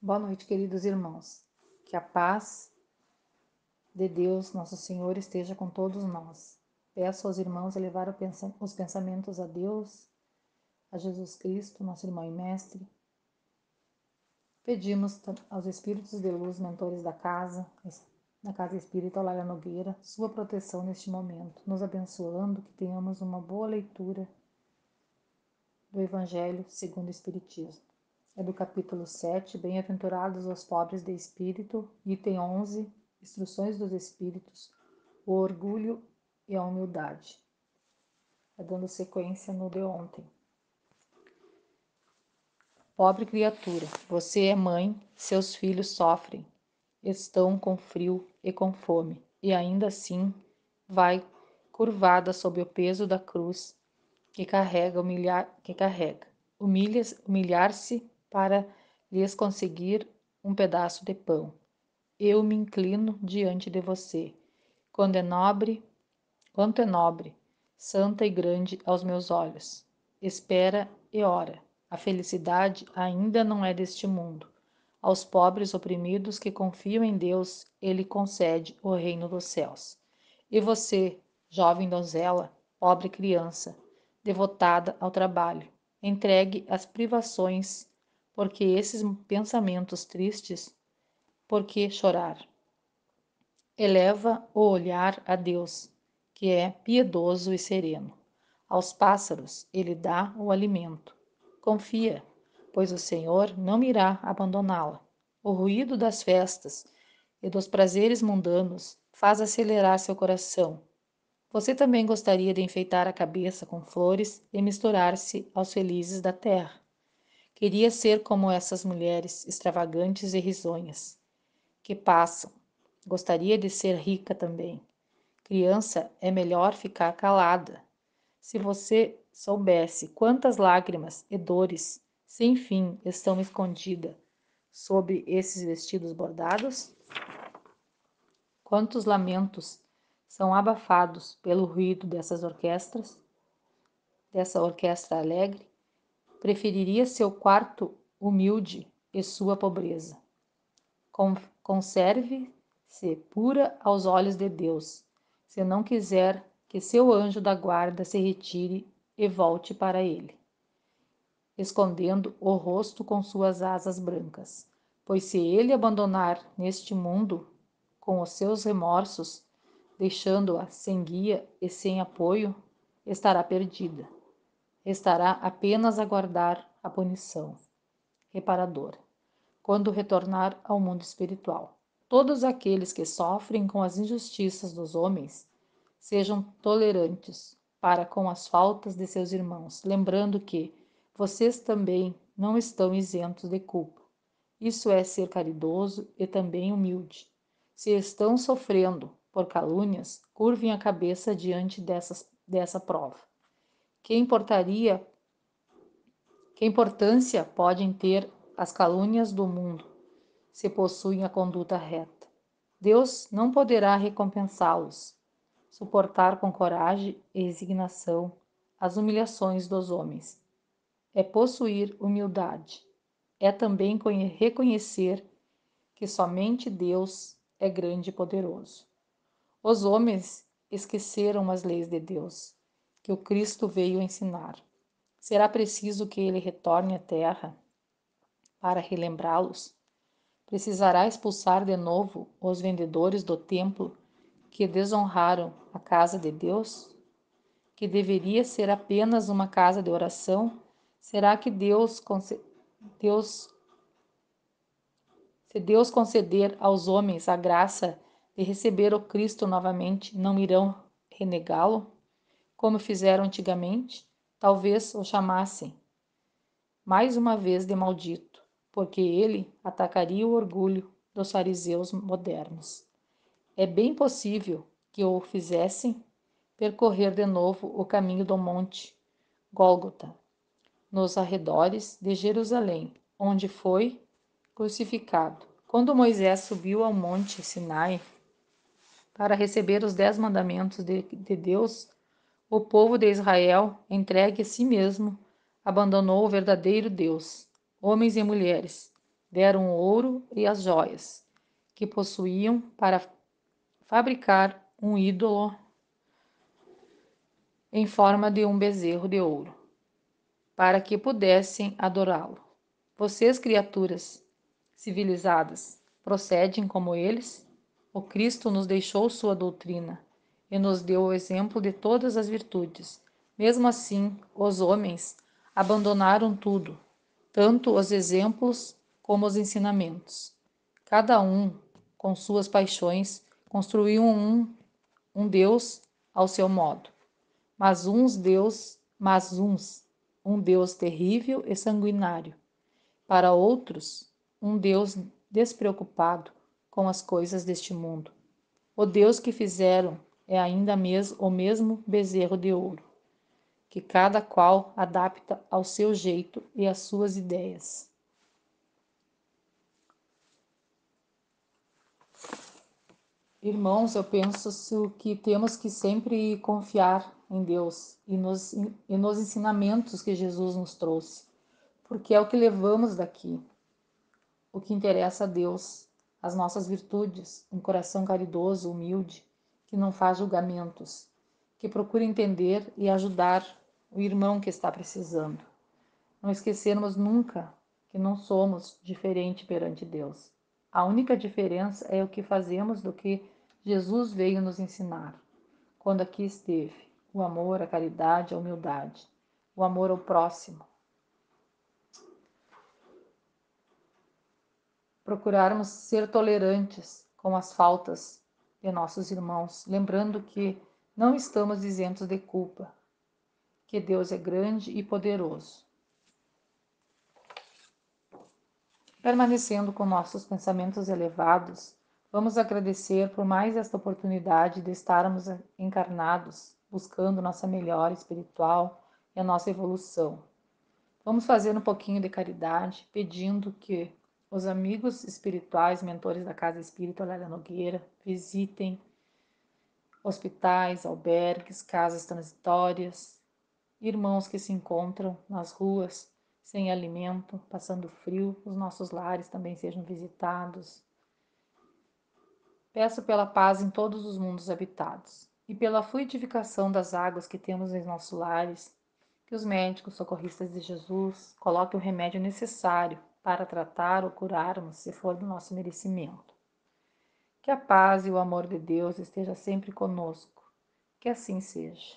Boa noite, queridos irmãos. Que a paz de Deus, nosso Senhor, esteja com todos nós. Peço aos irmãos elevar os pensamentos a Deus, a Jesus Cristo, nosso irmão e mestre. Pedimos aos espíritos de luz, mentores da casa, da Casa Espírita Lara Nogueira, sua proteção neste momento, nos abençoando, que tenhamos uma boa leitura do Evangelho segundo o Espiritismo. É do capítulo 7, Bem-aventurados os pobres de espírito, item 11, Instruções dos Espíritos, o orgulho e a humildade. É dando sequência no de ontem. Pobre criatura, você é mãe, seus filhos sofrem, estão com frio e com fome, e ainda assim vai curvada sob o peso da cruz que carrega, humilhar, que carrega. Humilhar-se para lhes conseguir um pedaço de pão. Eu me inclino diante de você, quando é nobre, quanto é nobre, santa e grande aos meus olhos. Espera e ora. A felicidade ainda não é deste mundo. Aos pobres oprimidos que confiam em Deus, ele concede o reino dos céus. E você, jovem donzela, pobre criança, devotada ao trabalho. Entregue as privações, porque esses pensamentos tristes, por que chorar? Eleva o olhar a Deus, que é piedoso e sereno. Aos pássaros ele dá o alimento. Confia, pois o Senhor não irá abandoná-la. O ruído das festas e dos prazeres mundanos faz acelerar seu coração você também gostaria de enfeitar a cabeça com flores e misturar-se aos felizes da terra. Queria ser como essas mulheres extravagantes e risonhas que passam. Gostaria de ser rica também. Criança, é melhor ficar calada. Se você soubesse quantas lágrimas e dores sem fim estão escondidas sob esses vestidos bordados, quantos lamentos são abafados pelo ruído dessas orquestras, dessa orquestra alegre, preferiria seu quarto humilde e sua pobreza. Conserve-se pura aos olhos de Deus, se não quiser que seu anjo da guarda se retire e volte para ele, escondendo o rosto com suas asas brancas. Pois se ele abandonar neste mundo com os seus remorsos, deixando-a sem guia e sem apoio, estará perdida. Estará apenas a guardar a punição reparadora, quando retornar ao mundo espiritual. Todos aqueles que sofrem com as injustiças dos homens sejam tolerantes para com as faltas de seus irmãos, lembrando que vocês também não estão isentos de culpa. Isso é ser caridoso e também humilde. Se estão sofrendo por calúnias, curvem a cabeça diante dessas, dessa prova. Que importaria, que importância podem ter as calúnias do mundo se possuem a conduta reta? Deus não poderá recompensá-los. Suportar com coragem e resignação as humilhações dos homens é possuir humildade. É também reconhecer que somente Deus é grande e poderoso. Os homens esqueceram as leis de Deus, que o Cristo veio ensinar. Será preciso que ele retorne à terra para relembrá-los? Precisará expulsar de novo os vendedores do templo que desonraram a casa de Deus? Que deveria ser apenas uma casa de oração? Será que Deus, Deus se Deus conceder aos homens a graça de receber o Cristo novamente, não irão renegá-lo, como fizeram antigamente? Talvez o chamassem mais uma vez de maldito, porque ele atacaria o orgulho dos fariseus modernos. É bem possível que o fizessem percorrer de novo o caminho do monte Gólgota, nos arredores de Jerusalém, onde foi crucificado. Quando Moisés subiu ao monte Sinai, para receber os dez mandamentos de, de Deus, o povo de Israel, entregue a si mesmo, abandonou o verdadeiro Deus. Homens e mulheres, deram o ouro e as joias que possuíam para fabricar um ídolo em forma de um bezerro de ouro, para que pudessem adorá-lo. Vocês, criaturas civilizadas, procedem como eles? O Cristo nos deixou sua doutrina e nos deu o exemplo de todas as virtudes. Mesmo assim, os homens abandonaram tudo, tanto os exemplos como os ensinamentos. Cada um, com suas paixões, construiu um, um Deus ao seu modo. Mas uns Deus, mas uns, um Deus terrível e sanguinário. Para outros, um Deus despreocupado com as coisas deste mundo. O Deus que fizeram é ainda mes o mesmo bezerro de ouro, que cada qual adapta ao seu jeito e às suas ideias. Irmãos, eu penso que temos que sempre confiar em Deus e nos, e nos ensinamentos que Jesus nos trouxe, porque é o que levamos daqui. O que interessa a Deus, as nossas virtudes, um coração caridoso, humilde, que não faz julgamentos, que procura entender e ajudar o irmão que está precisando. Não esquecermos nunca que não somos diferentes perante Deus. A única diferença é o que fazemos do que Jesus veio nos ensinar quando aqui esteve: o amor, a caridade, a humildade, o amor ao próximo. Procurarmos ser tolerantes com as faltas de nossos irmãos, lembrando que não estamos isentos de culpa, que Deus é grande e poderoso. Permanecendo com nossos pensamentos elevados, vamos agradecer por mais esta oportunidade de estarmos encarnados, buscando nossa melhora espiritual e a nossa evolução. Vamos fazer um pouquinho de caridade, pedindo que os amigos espirituais, mentores da Casa Espírita Lélia Nogueira, visitem hospitais, albergues, casas transitórias, irmãos que se encontram nas ruas sem alimento, passando frio, os nossos lares também sejam visitados. Peço pela paz em todos os mundos habitados e pela fluidificação das águas que temos em nossos lares, que os médicos socorristas de Jesus coloquem o remédio necessário para tratar ou curarmos, se for do nosso merecimento. Que a paz e o amor de Deus esteja sempre conosco. Que assim seja.